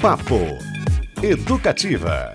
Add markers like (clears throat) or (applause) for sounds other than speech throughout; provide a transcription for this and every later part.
Papo Educativa.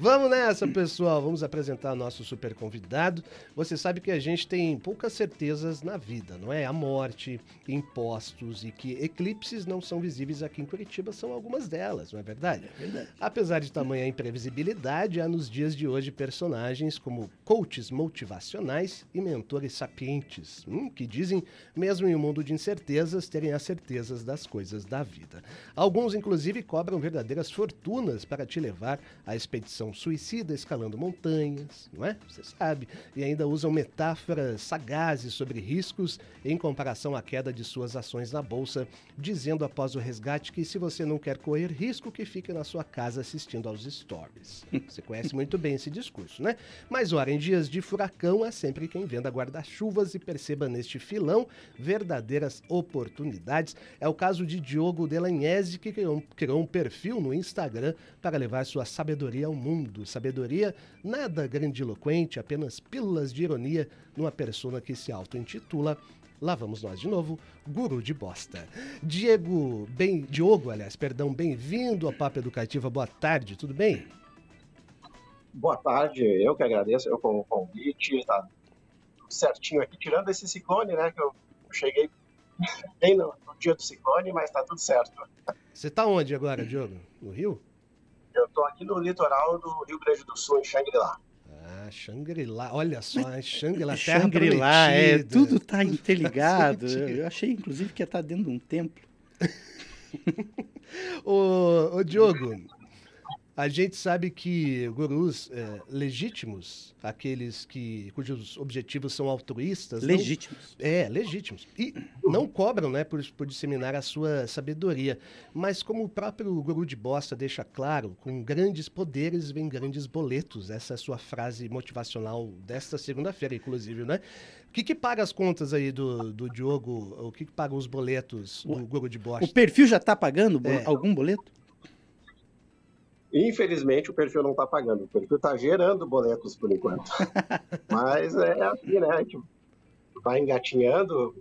Vamos nessa, pessoal. Vamos apresentar nosso super convidado. Você sabe que a gente tem poucas certezas na vida, não é? A morte, impostos e que eclipses não são visíveis aqui em Curitiba são algumas delas, não é verdade? É verdade. Apesar de tamanha imprevisibilidade, há nos dias de hoje personagens como coaches motivacionais e mentores sapientes, hum, que dizem, mesmo em um mundo de incertezas, terem as certezas das coisas da vida. Alguns, inclusive, cobram verdadeiras fortunas para te levar à expedição suicida escalando montanhas, não é? Você sabe. E ainda usam metáforas sagazes sobre riscos em comparação à queda de suas ações na bolsa, dizendo após o resgate que se você não quer correr risco, que fique na sua casa assistindo aos stories. (laughs) Você conhece muito bem esse discurso, né? Mas ora, em dias de furacão, há sempre quem venda guarda-chuvas e perceba neste filão verdadeiras oportunidades. É o caso de Diogo Delagnese, que criou, criou um perfil no Instagram para levar sua sabedoria ao mundo mundo. Sabedoria, nada grandiloquente, apenas pílulas de ironia numa persona que se auto-intitula Lá vamos nós de novo, guru de bosta. Diego, bem, Diogo, aliás, perdão, bem-vindo ao Papo Educativa. Boa tarde, tudo bem? Boa tarde, eu que agradeço eu com o convite, tá tudo certinho aqui, tirando esse ciclone, né, que eu cheguei (laughs) bem no, no dia do ciclone, mas tá tudo certo. Você tá onde agora, Diogo? No Rio? Eu estou aqui no litoral do Rio Grande do Sul, em Xangri-Lá. Ah, Xangri-Lá, olha só, Xangri-Lá, Xangri-Lá, é, tudo está interligado. (laughs) eu achei, inclusive, que ia estar tá dentro de um templo. (laughs) ô, ô, Diogo, a gente sabe que gurus é, legítimos, aqueles que cujos objetivos são altruístas, legítimos, não, é legítimos e não cobram, né, por, por disseminar a sua sabedoria. Mas como o próprio guru de bosta deixa claro, com grandes poderes vem grandes boletos. Essa é a sua frase motivacional desta segunda-feira, inclusive, né? O que, que paga as contas aí do, do Diogo? O que, que paga os boletos do o, guru de bosta? O perfil já está pagando é. algum boleto? Infelizmente, o perfil não está pagando. O perfil está gerando boletos por enquanto. (laughs) Mas é assim, né? A gente vai engatinhando.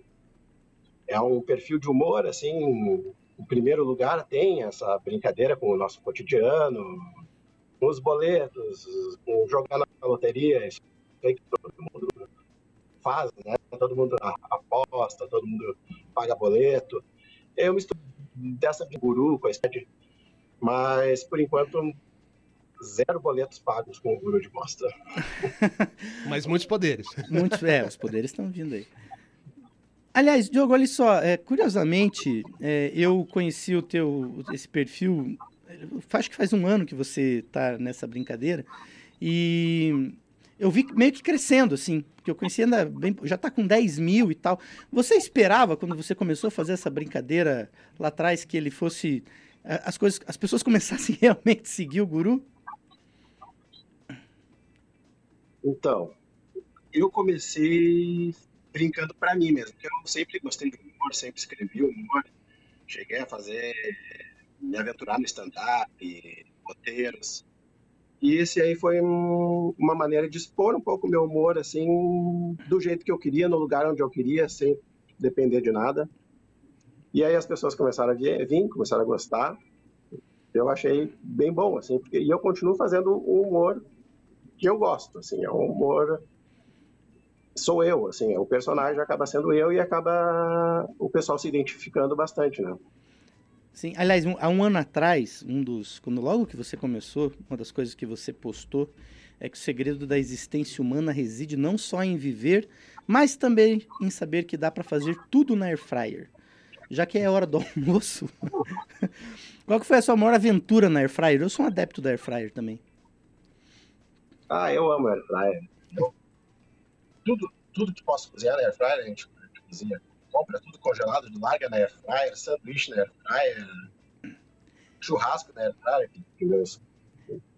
É um perfil de humor, assim. Em primeiro lugar, tem essa brincadeira com o nosso cotidiano, com os boletos, com jogar na loteria. Isso que todo mundo faz, né? Todo mundo aposta, todo mundo paga boleto. Eu misturo dessa de guru com a de mas, por enquanto, zero boletos pagos com o guru de bosta. (laughs) Mas muitos poderes. Muitos, é, os poderes estão vindo aí. Aliás, Diogo, olha só, é, curiosamente, é, eu conheci o teu, esse perfil, acho que faz um ano que você está nessa brincadeira, e eu vi meio que crescendo, assim, porque eu conheci ainda bem, já está com 10 mil e tal. Você esperava, quando você começou a fazer essa brincadeira lá atrás, que ele fosse as coisas, as pessoas começassem (laughs) realmente a seguir o guru? Então, eu comecei brincando para mim mesmo, porque eu sempre gostei de humor, sempre escrevi humor, cheguei a fazer, me aventurar no stand-up, roteiros, e esse aí foi um, uma maneira de expor um pouco o meu humor, assim, do jeito que eu queria, no lugar onde eu queria, sem depender de nada. E aí as pessoas começaram a vir, começaram a gostar. Eu achei bem bom, assim, porque, e eu continuo fazendo o humor que eu gosto, assim, é um humor sou eu, assim, o personagem acaba sendo eu e acaba o pessoal se identificando bastante, né? Sim, aliás, um, há um ano atrás, um dos, quando logo que você começou, uma das coisas que você postou é que o segredo da existência humana reside não só em viver, mas também em saber que dá para fazer tudo na air fryer já que é hora do (laughs) almoço, (laughs) qual que foi a sua maior aventura na Air Fryer? Eu sou um adepto da Air Fryer também. Ah, eu amo Air Fryer. tudo, tudo que posso cozinhar na Air Fryer, a gente, cozinha. Compra tudo congelado, larga na Air Fryer, sanduíche na Air Fryer, churrasco na Air Fryer.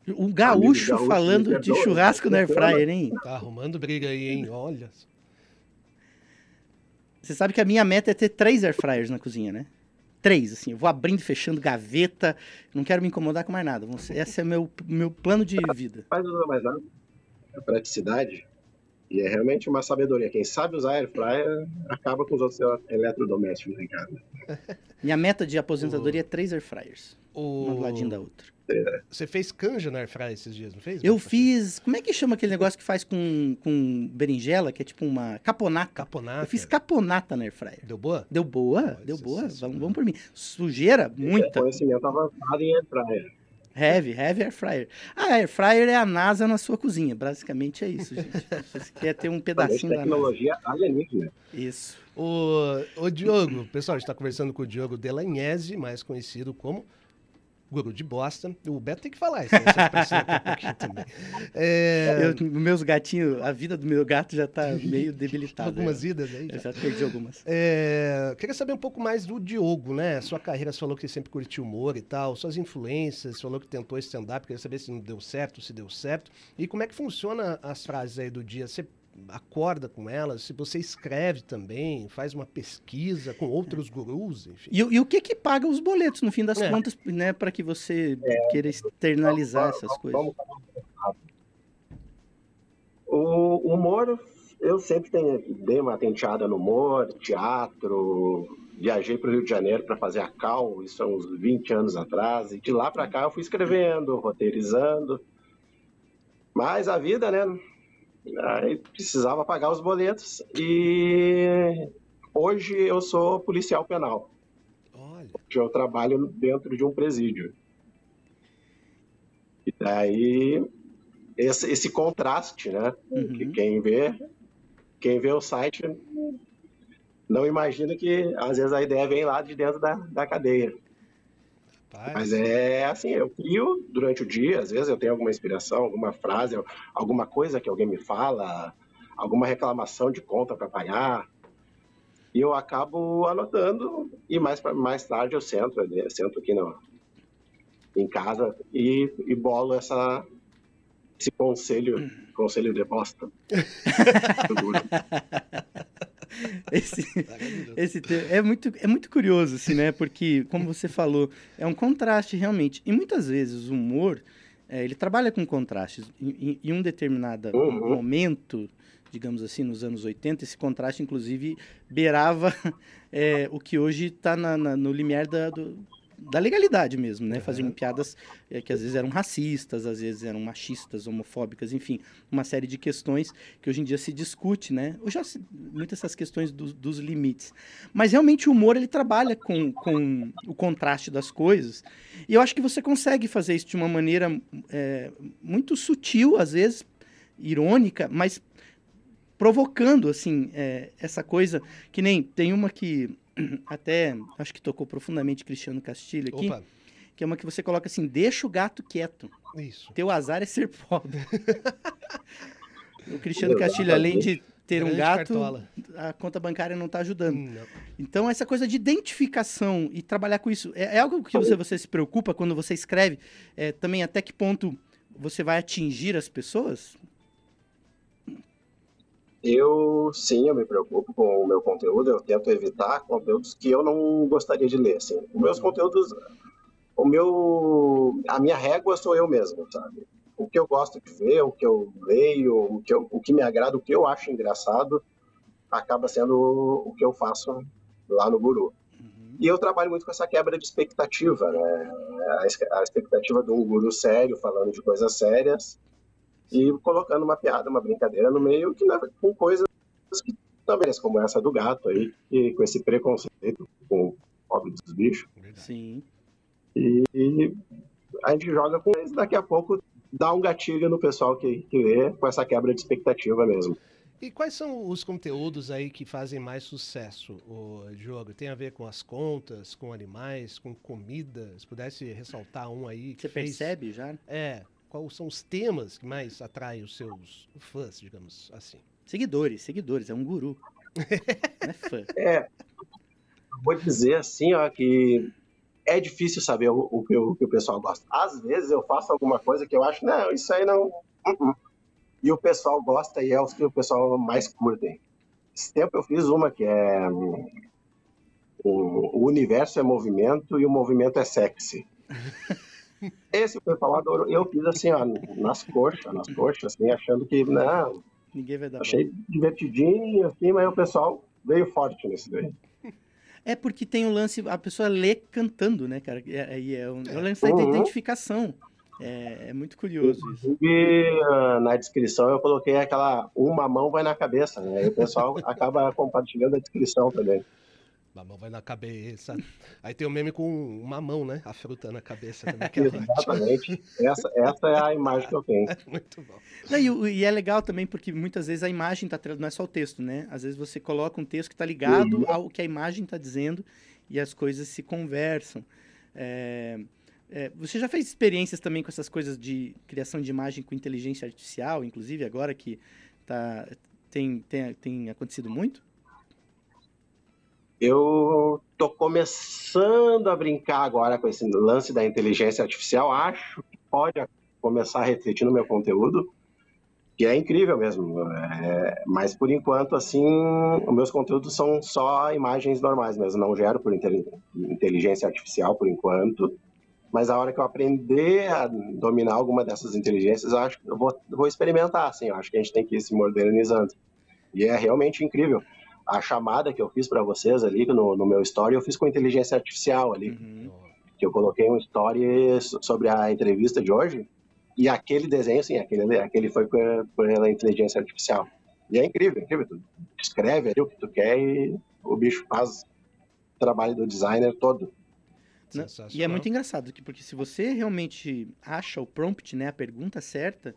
Um gaúcho, gaúcho falando de churrasco na Air Fryer, hein? Tá arrumando briga aí, hein? Olha. Você sabe que a minha meta é ter três air fryers na cozinha, né? Três, assim. Eu vou abrindo e fechando gaveta. Não quero me incomodar com mais nada. Esse é meu meu plano de vida. Mas não é mais nada. É praticidade. E é realmente uma sabedoria. Quem sabe usar air fryer acaba com os outros eletrodomésticos em casa. (laughs) Minha meta de aposentadoria é três air fryers. uma do O... ladinho da outra. Você fez canja na airfryer esses dias, não fez? Eu Marcos? fiz. Como é que chama aquele negócio que faz com, com berinjela, que é tipo uma caponata? Caponata. Eu fiz caponata na airfryer. Deu boa? Deu boa, deu boa. Vamos, vamos por mim. Sujeira, muita. Conhecimento avançado em airfryer. Heavy, heavy air fryer. A air fryer é a NASA na sua cozinha. Basicamente é isso, gente. Você quer ter um pedacinho da tecnologia alienígena. Isso. O, o Diogo, pessoal, a gente está conversando com o Diogo Delagnese, mais conhecido como Guru de Bosta. O Beto tem que falar isso, né? um também. É, Eu, meus gatinhos, a vida do meu gato já tá meio debilitada. algumas já. idas aí. Já. já perdi algumas. É, queria saber um pouco mais do Diogo, né? Sua carreira, você falou que sempre curtiu humor e tal, suas influências, você falou que tentou stand-up, queria saber se não deu certo, se deu certo. E como é que funciona as frases aí do dia? Você acorda com elas? Se você escreve também, faz uma pesquisa com outros gurus, enfim. E, o- e o que que paga os boletos, no fim das É. contas, né? Para que você queira externalizar essas coisas. Vamos O humor, eu sempre tenho, dei uma tenteada no humor, teatro. Viajei para o Rio de Janeiro para fazer a Cal, isso há uns 20 anos atrás. E de lá para cá eu fui escrevendo, roteirizando. Mas a vida, né? Aí precisava pagar os boletos. E hoje eu sou policial penal. Olha, que eu trabalho dentro de um presídio. E daí esse, esse contraste, né? Uhum. Que quem vê, quem vê o site não imagina que às vezes a ideia vem lá de dentro da, da cadeia. Rapaz. Mas é assim, eu crio durante o dia, às vezes eu tenho alguma inspiração, alguma frase, alguma coisa que alguém me fala, alguma reclamação de conta para pagar. E eu acabo anotando e mais, mais tarde eu sento, eu sento aqui no, em casa e, e bolo essa, esse conselho, conselho de bosta. (laughs) (laughs) Esse, esse é muito é muito curioso assim, né? Porque como você falou, é um contraste realmente. E muitas vezes o humor é, ele trabalha com contrastes. Em, em- em um determinado Uhum. momento, digamos assim, nos anos 80, esse contraste inclusive beirava (laughs) é, o que hoje está no limiar da, do- da legalidade mesmo, né? Faziam piadas é, que às vezes eram racistas, às vezes eram machistas, homofóbicas, enfim, uma série de questões que hoje em dia se discute, né? Hoje já se, muitas essas questões dos- dos limites. Mas realmente o humor ele trabalha com, com o contraste das coisas. E eu acho que você consegue fazer isso de uma maneira é, muito sutil, às vezes, irônica, mas provocando assim é, essa coisa que nem tem uma que (clears throat) até acho que tocou profundamente Cristiano Castilho aqui, Opa, que é uma que você coloca assim: deixa o gato quieto. isso. Teu azar é ser pobre. (laughs) o Cristiano Castilho, além de ter um Grande gato, cartola. a conta bancária não está ajudando. Não. Então, essa coisa de identificação e trabalhar com isso, é, é algo que você, você se preocupa quando você escreve? É, também até que ponto você vai atingir as pessoas? Eu, sim, eu me preocupo com o meu conteúdo, eu tento evitar conteúdos que eu não gostaria de ler, assim. Os meus conteúdos, o meu, a minha régua sou eu mesmo, sabe? O que eu gosto de ver, o que eu leio, o que, eu, o que me agrada, o que eu acho engraçado, acaba sendo o que eu faço lá no Guru. E eu trabalho muito com essa quebra de expectativa, né? A expectativa de um guru sério, falando de coisas sérias, e colocando uma piada, uma brincadeira no meio, que com coisas que também, como essa do gato aí, e com esse preconceito com o pobre dos bichos. Sim. E a gente joga com eles, daqui a pouco dá um gatilho no pessoal que, que lê, com essa quebra de expectativa mesmo. E quais são os conteúdos aí que fazem mais sucesso, o jogo? Tem a ver com as contas, com animais, com comida? Se pudesse ressaltar um aí que Você fez... percebe já? É, quais são os temas que mais atraem os seus fãs, digamos assim? Seguidores, seguidores, é um guru. (laughs) É fã. É, vou dizer assim, ó, que é difícil saber o, o que o, que o pessoal gosta. Às vezes eu faço alguma coisa que eu acho, não, isso aí não. uh-uh. E o pessoal gosta e é os que o pessoal mais curtem. Esse tempo eu fiz uma que é. O, o universo é movimento e o movimento é sexy. (laughs) Esse o pessoal adorou. Eu fiz assim, ó, nas coxas, nas coxas, assim, achando que, não, Ninguém vai dar achei divertidinho, assim, mas o pessoal veio forte nesse daí. É porque tem o lance, a pessoa lê cantando, né, cara? Aí é, é, um, é o lance da Uhum. identificação. É, é muito curioso isso. Inclusive, ah, na descrição eu coloquei aquela uma mão vai na cabeça, né? Aí o pessoal (laughs) acaba compartilhando a descrição também. A mão vai na cabeça. (laughs) Aí tem o meme com uma mão, né? A fruta na cabeça também, que é. Exatamente. Essa, essa é a (laughs) imagem que eu tenho. Muito bom. Não, e, e é legal também porque muitas vezes a imagem tá não é só o texto, né? Às vezes você coloca um texto que tá ligado Uhum. ao que a imagem tá dizendo e as coisas se conversam. É, é, você já fez experiências também com essas coisas de criação de imagem com inteligência artificial, inclusive agora que tá, tem, tem, tem acontecido muito? Eu tô começando a brincar agora com esse lance da inteligência artificial. Acho que pode começar a refletir no meu conteúdo, que é incrível mesmo. É, mas por enquanto, assim, os meus conteúdos são só imagens normais mesmo. Não gero por inte- inteligência artificial por enquanto. Mas a hora que eu aprender a dominar alguma dessas inteligências, eu acho que eu vou, vou experimentar, assim. Eu acho que a gente tem que ir se modernizando. E é realmente incrível a chamada que eu fiz para vocês ali no, no meu story, eu fiz com inteligência artificial ali, Uhum. que eu coloquei um story so- sobre a entrevista de hoje, e aquele desenho, sim, aquele, aquele foi por- pela inteligência artificial. E é incrível, incrível. Tu escreve ali o que tu quer e o bicho faz o trabalho do designer todo. Sensacional. E é muito engraçado, que- porque se você realmente acha o prompt, né, a pergunta certa,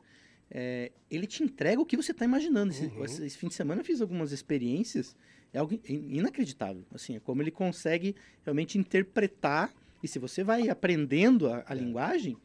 é, ele te entrega o que você está imaginando. Esse, Uhum. esse- esse fim de semana eu fiz algumas experiências, é algo in- inacreditável. Assim, é como ele consegue realmente interpretar, e se você vai aprendendo a, a É. linguagem,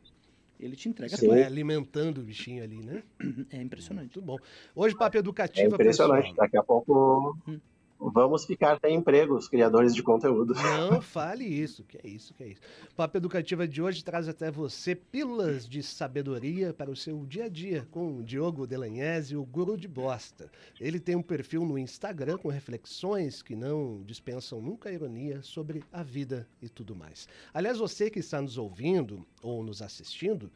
ele te entrega Sim. Vai tudo. alimentando o bichinho ali, né? É impressionante. Muito bom. Hoje, papo É educativa, impressionante. pessoal. Daqui a pouco Hum. Vamos ficar sem emprego, os criadores de conteúdo. Não (laughs) fale isso, que é isso, que é isso. Papo Educativa de hoje traz até você pílulas de sabedoria para o seu dia a dia com o Diogo Delagnese, o guru de bosta. Ele tem um perfil no Instagram com reflexões que não dispensam nunca a ironia sobre a vida e tudo mais. Aliás, você que está nos ouvindo ou nos assistindo,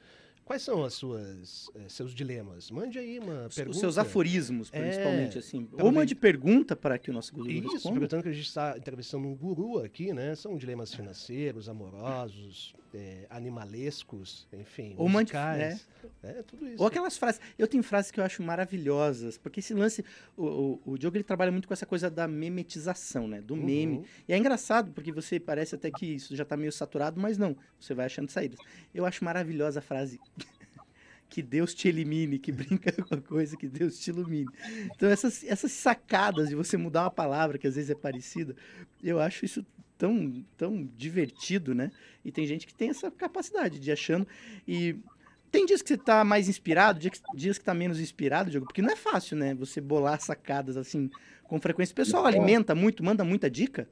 quais são as suas eh, seus dilemas? Mande aí uma pergunta. Os seus aforismos, É, principalmente, assim. talvez- Ou mande pergunta para que o nosso guru Isso, responda. aproveitando que a gente está entrevistando um guru aqui, né? São dilemas financeiros, amorosos, é, animalescos, enfim, Ou musicais. É. tudo isso. Ou aquelas frases. Eu tenho frases que eu acho maravilhosas, porque esse lance. O, o, o Diogo ele trabalha muito com essa coisa da memetização, né? Do meme. Uhum. E é engraçado, porque você parece até que isso já tá meio saturado, mas não. Você vai achando saídas. Eu acho maravilhosa a frase. (laughs) Que Deus te elimine, que brinca (laughs) com a coisa, que Deus te ilumine. Então, essas, essas sacadas de você mudar uma palavra que às vezes é parecida, eu acho isso tão, tão divertido, né? E tem gente que tem essa capacidade de achando. E tem dias que você tá mais inspirado, dias que, tá menos inspirado, Diogo, porque não é fácil, né? Você bolar sacadas assim com frequência. O pessoal Não. alimenta muito, manda muita dica?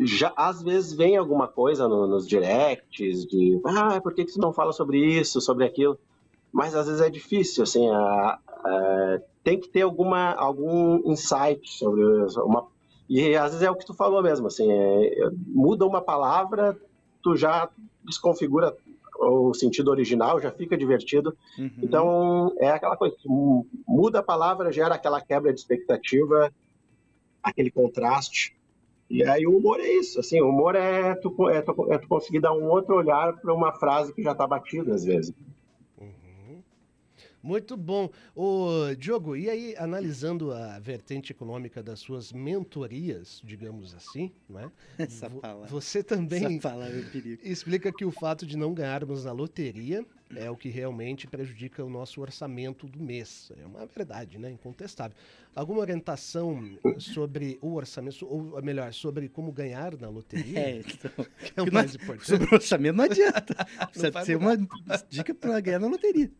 já às vezes vem alguma coisa no- nos directs de ah, por que, que você não fala sobre isso, sobre aquilo? Mas às vezes é difícil, assim, a- a- tem que ter alguma, algum insight sobre uma. E às vezes é o que tu falou mesmo, assim, é- muda uma palavra, tu já desconfigura o sentido original, já fica divertido. Uhum. Então, é aquela coisa, mu- muda a palavra, gera aquela quebra de expectativa, aquele contraste. E aí o humor é isso, assim, o humor é tu, é tu, é tu conseguir dar um outro olhar para uma frase que já está batida às vezes. Muito bom. Ô, Diogo, e aí, analisando a vertente econômica das suas mentorias, digamos assim, não é? (laughs) Essa palavra. Você também palavra é explica que o fato de não ganharmos na loteria é o que realmente prejudica o nosso orçamento do mês. É uma verdade, né? Incontestável. Alguma orientação sobre o orçamento, ou melhor, sobre como ganhar na loteria? (laughs) É, então, (laughs) que é o mais importante. sobre o orçamento não adianta. Precisa ser uma dica para ganhar na loteria.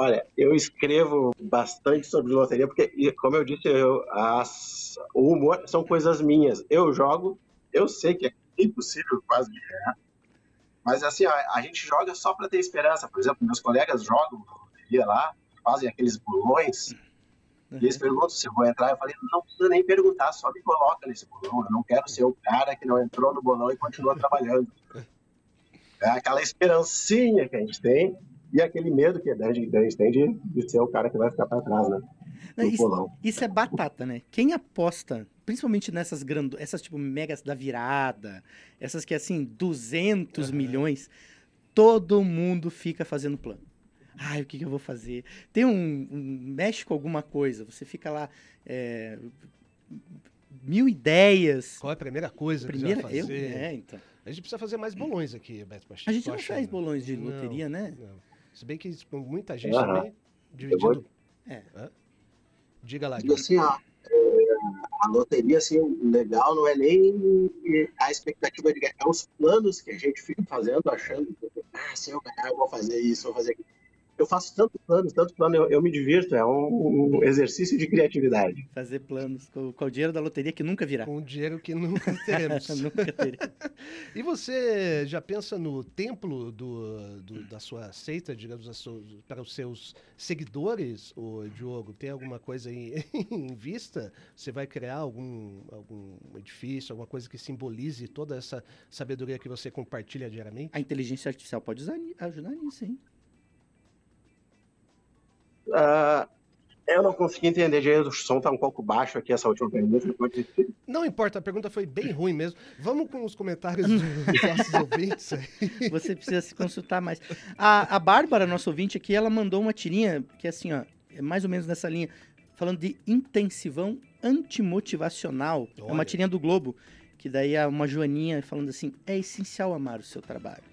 Olha, eu escrevo bastante sobre loteria, porque, como eu disse, eu, as, o humor são coisas minhas. Eu jogo, eu sei que é impossível quase ganhar, mas assim, a, a gente joga só para ter esperança. Por exemplo, meus colegas jogam loteria lá, fazem aqueles bolões, e eles perguntam se eu vou entrar. Eu falei, não precisa nem perguntar, só me coloca nesse bolão. Eu não quero ser o cara que não entrou no bolão e continua trabalhando. (laughs) É aquela esperancinha que a gente tem e aquele medo que a gente, a gente tem de, de ser o cara que vai ficar para trás, né? Não, no isso, bolão. isso é batata, né? Quem aposta, principalmente nessas grandes, essas tipo megas da virada, essas que é assim, 200 Aham. milhões, todo mundo fica fazendo plano. Ai, o que, que eu vou fazer? Tem um, um mexe com alguma coisa, você fica lá é, mil ideias. Qual é a primeira coisa Primeira, que você eu, vai fazer? é, então. A gente precisa fazer mais bolões aqui, Beto Pacheco. A gente não achando. faz bolões de Não, loteria, né? não. Se bem que muita gente Aham. também, dividindo... É. Diga lá, Guilherme. assim, ó, é, a loteria, assim, legal não é nem a expectativa de ganhar, é os planos que a gente fica fazendo, achando que, ah, se eu ganhar, eu vou fazer isso, vou fazer aquilo. Eu faço tanto plano, tanto plano, eu, eu me divirto, é um, um exercício de criatividade. Fazer planos com, com o dinheiro da loteria que nunca virá. Com o dinheiro que nunca (laughs) teremos. (laughs) nunca terá. (laughs) E você já pensa no templo do, do- da sua seita, digamos, para os seus seguidores, o Diogo? Tem alguma coisa aí em vista? Você vai criar algum, algum edifício, alguma coisa que simbolize toda essa sabedoria que você compartilha diariamente? A inteligência artificial pode ajudar nisso, hein? Ah, eu não consegui entender direito, o som tá um pouco baixo aqui, essa última pergunta. Não importa, a pergunta foi bem ruim mesmo. Vamos com os comentários (laughs) dos nossos ouvintes aí. Você precisa se consultar mais. A, a Bárbara, nossa ouvinte aqui, ela mandou uma tirinha que é assim, ó, é mais ou menos nessa linha, falando de intensivão antimotivacional. É uma Olha. tirinha do Globo, que daí é uma joaninha falando assim, é essencial amar o seu trabalho.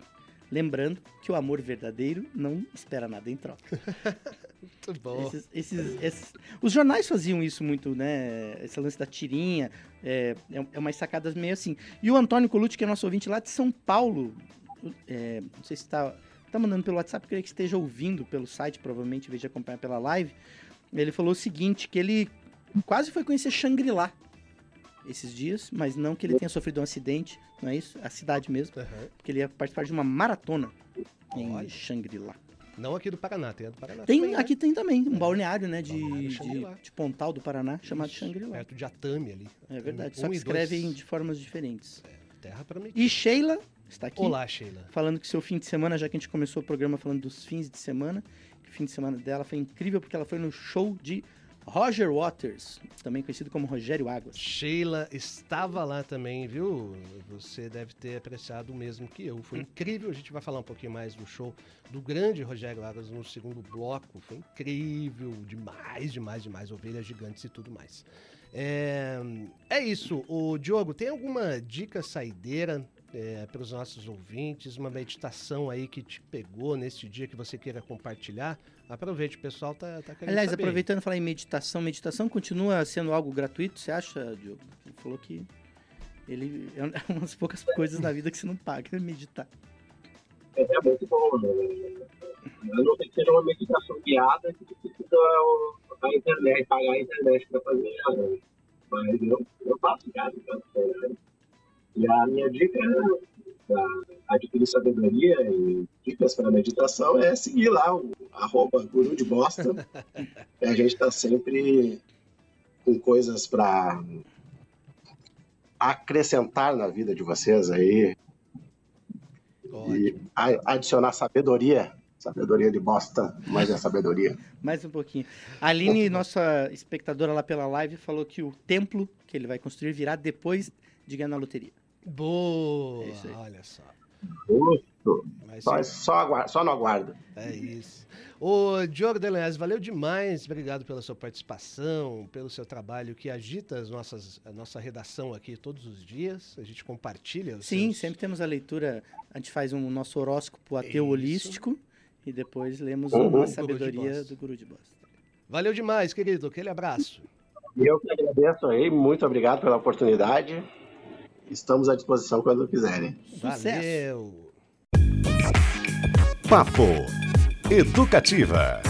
Lembrando que o amor verdadeiro não espera nada em troca. (laughs) Muito bom. Esses, esses- esses- os jornais faziam isso muito, né? Esse lance da tirinha. É, é, é umas sacadas meio assim. E o Antônio Colucci, que é nosso ouvinte lá de São Paulo, é, não sei se está tá mandando pelo WhatsApp, queria que esteja ouvindo pelo site, provavelmente, em vez de acompanhar pela live. Ele falou o seguinte, que ele quase foi conhecer Shangri-La esses dias, mas não que ele tenha sofrido um acidente, não é isso? A cidade mesmo, Aham. porque ele ia participar de uma maratona em. Shangri-La. Não aqui do Paraná, tem a do Paraná Tem, também, né? aqui tem também um balneário, né, de, Balneário de, de Pontal do Paraná, chamado Isso, Shangri-La. Perto de Atami ali. É verdade, Um só que escrevem dois. de formas diferentes. Terra para mim. E Sheila está aqui, Olá, Sheila. falando que seu fim de semana, já que a gente começou o programa falando dos fins de semana, que o fim de semana dela foi incrível porque ela foi no show de Roger Waters, também conhecido como Rogério Águas. Sheila estava lá também, viu? Você deve ter apreciado o mesmo que eu. Foi incrível. A gente vai falar um pouquinho mais do show do grande Rogério Águas no segundo bloco. Foi incrível, demais, demais, demais. Ovelhas gigantes e tudo mais. É, é isso. O Diogo, tem alguma dica saideira para os nossos ouvintes? Uma meditação aí que te pegou nesse dia que você queira compartilhar? Aproveite, o pessoal tá, tá querendo Aliás, saber. aproveitando falar em meditação, meditação continua sendo algo gratuito, você acha, Diogo? Ele falou que ele é (laughs) uma das poucas coisas na vida que você não paga, é meditar. É, é muito bom, né? A não ser que seja uma meditação guiada que precisa a internet, pagar a internet para fazer né? Mas eu, eu faço guiada, então, né? E a minha dica para adquirir sabedoria e dicas para meditação é seguir lá o arroba guru de bosta. (laughs) a gente está sempre com coisas para acrescentar na vida de vocês aí, Ótimo. e adicionar sabedoria. Sabedoria de bosta, mas é sabedoria. (laughs) Mais um pouquinho. A Aline, nossa espectadora lá pela live, falou que o templo que ele vai construir virá depois de ganhar na loteria. Boa! É. Olha só. Justo. Mas Só, só, aguarda, só no aguardo. É isso. Ô, Diogo Delanhas, valeu demais. Obrigado pela sua participação, pelo seu trabalho que agita as nossas, a nossa redação aqui todos os dias. A gente compartilha os Sim, seus- sempre temos a leitura, a gente faz um nosso horóscopo ateu Isso. holístico e depois lemos Uhum. Guru de sabedoria Bosta. do Guru de Bosta. Valeu demais, querido. Aquele abraço. E eu que agradeço aí, muito obrigado pela oportunidade. Estamos à disposição quando quiserem. Sucesso! Valeu. Papo Educativa.